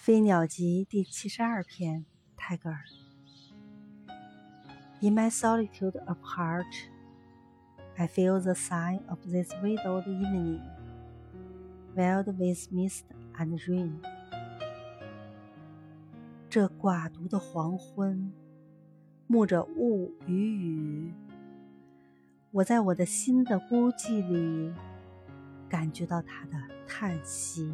《飞鸟集》第七十二篇，泰戈尔。In my solitude apart, I feel the sigh of this widowed evening, veiled with mist and rain。这寡独的黄昏，沐着雾与雨，我在我的心的孤寂里，感觉到他的叹息。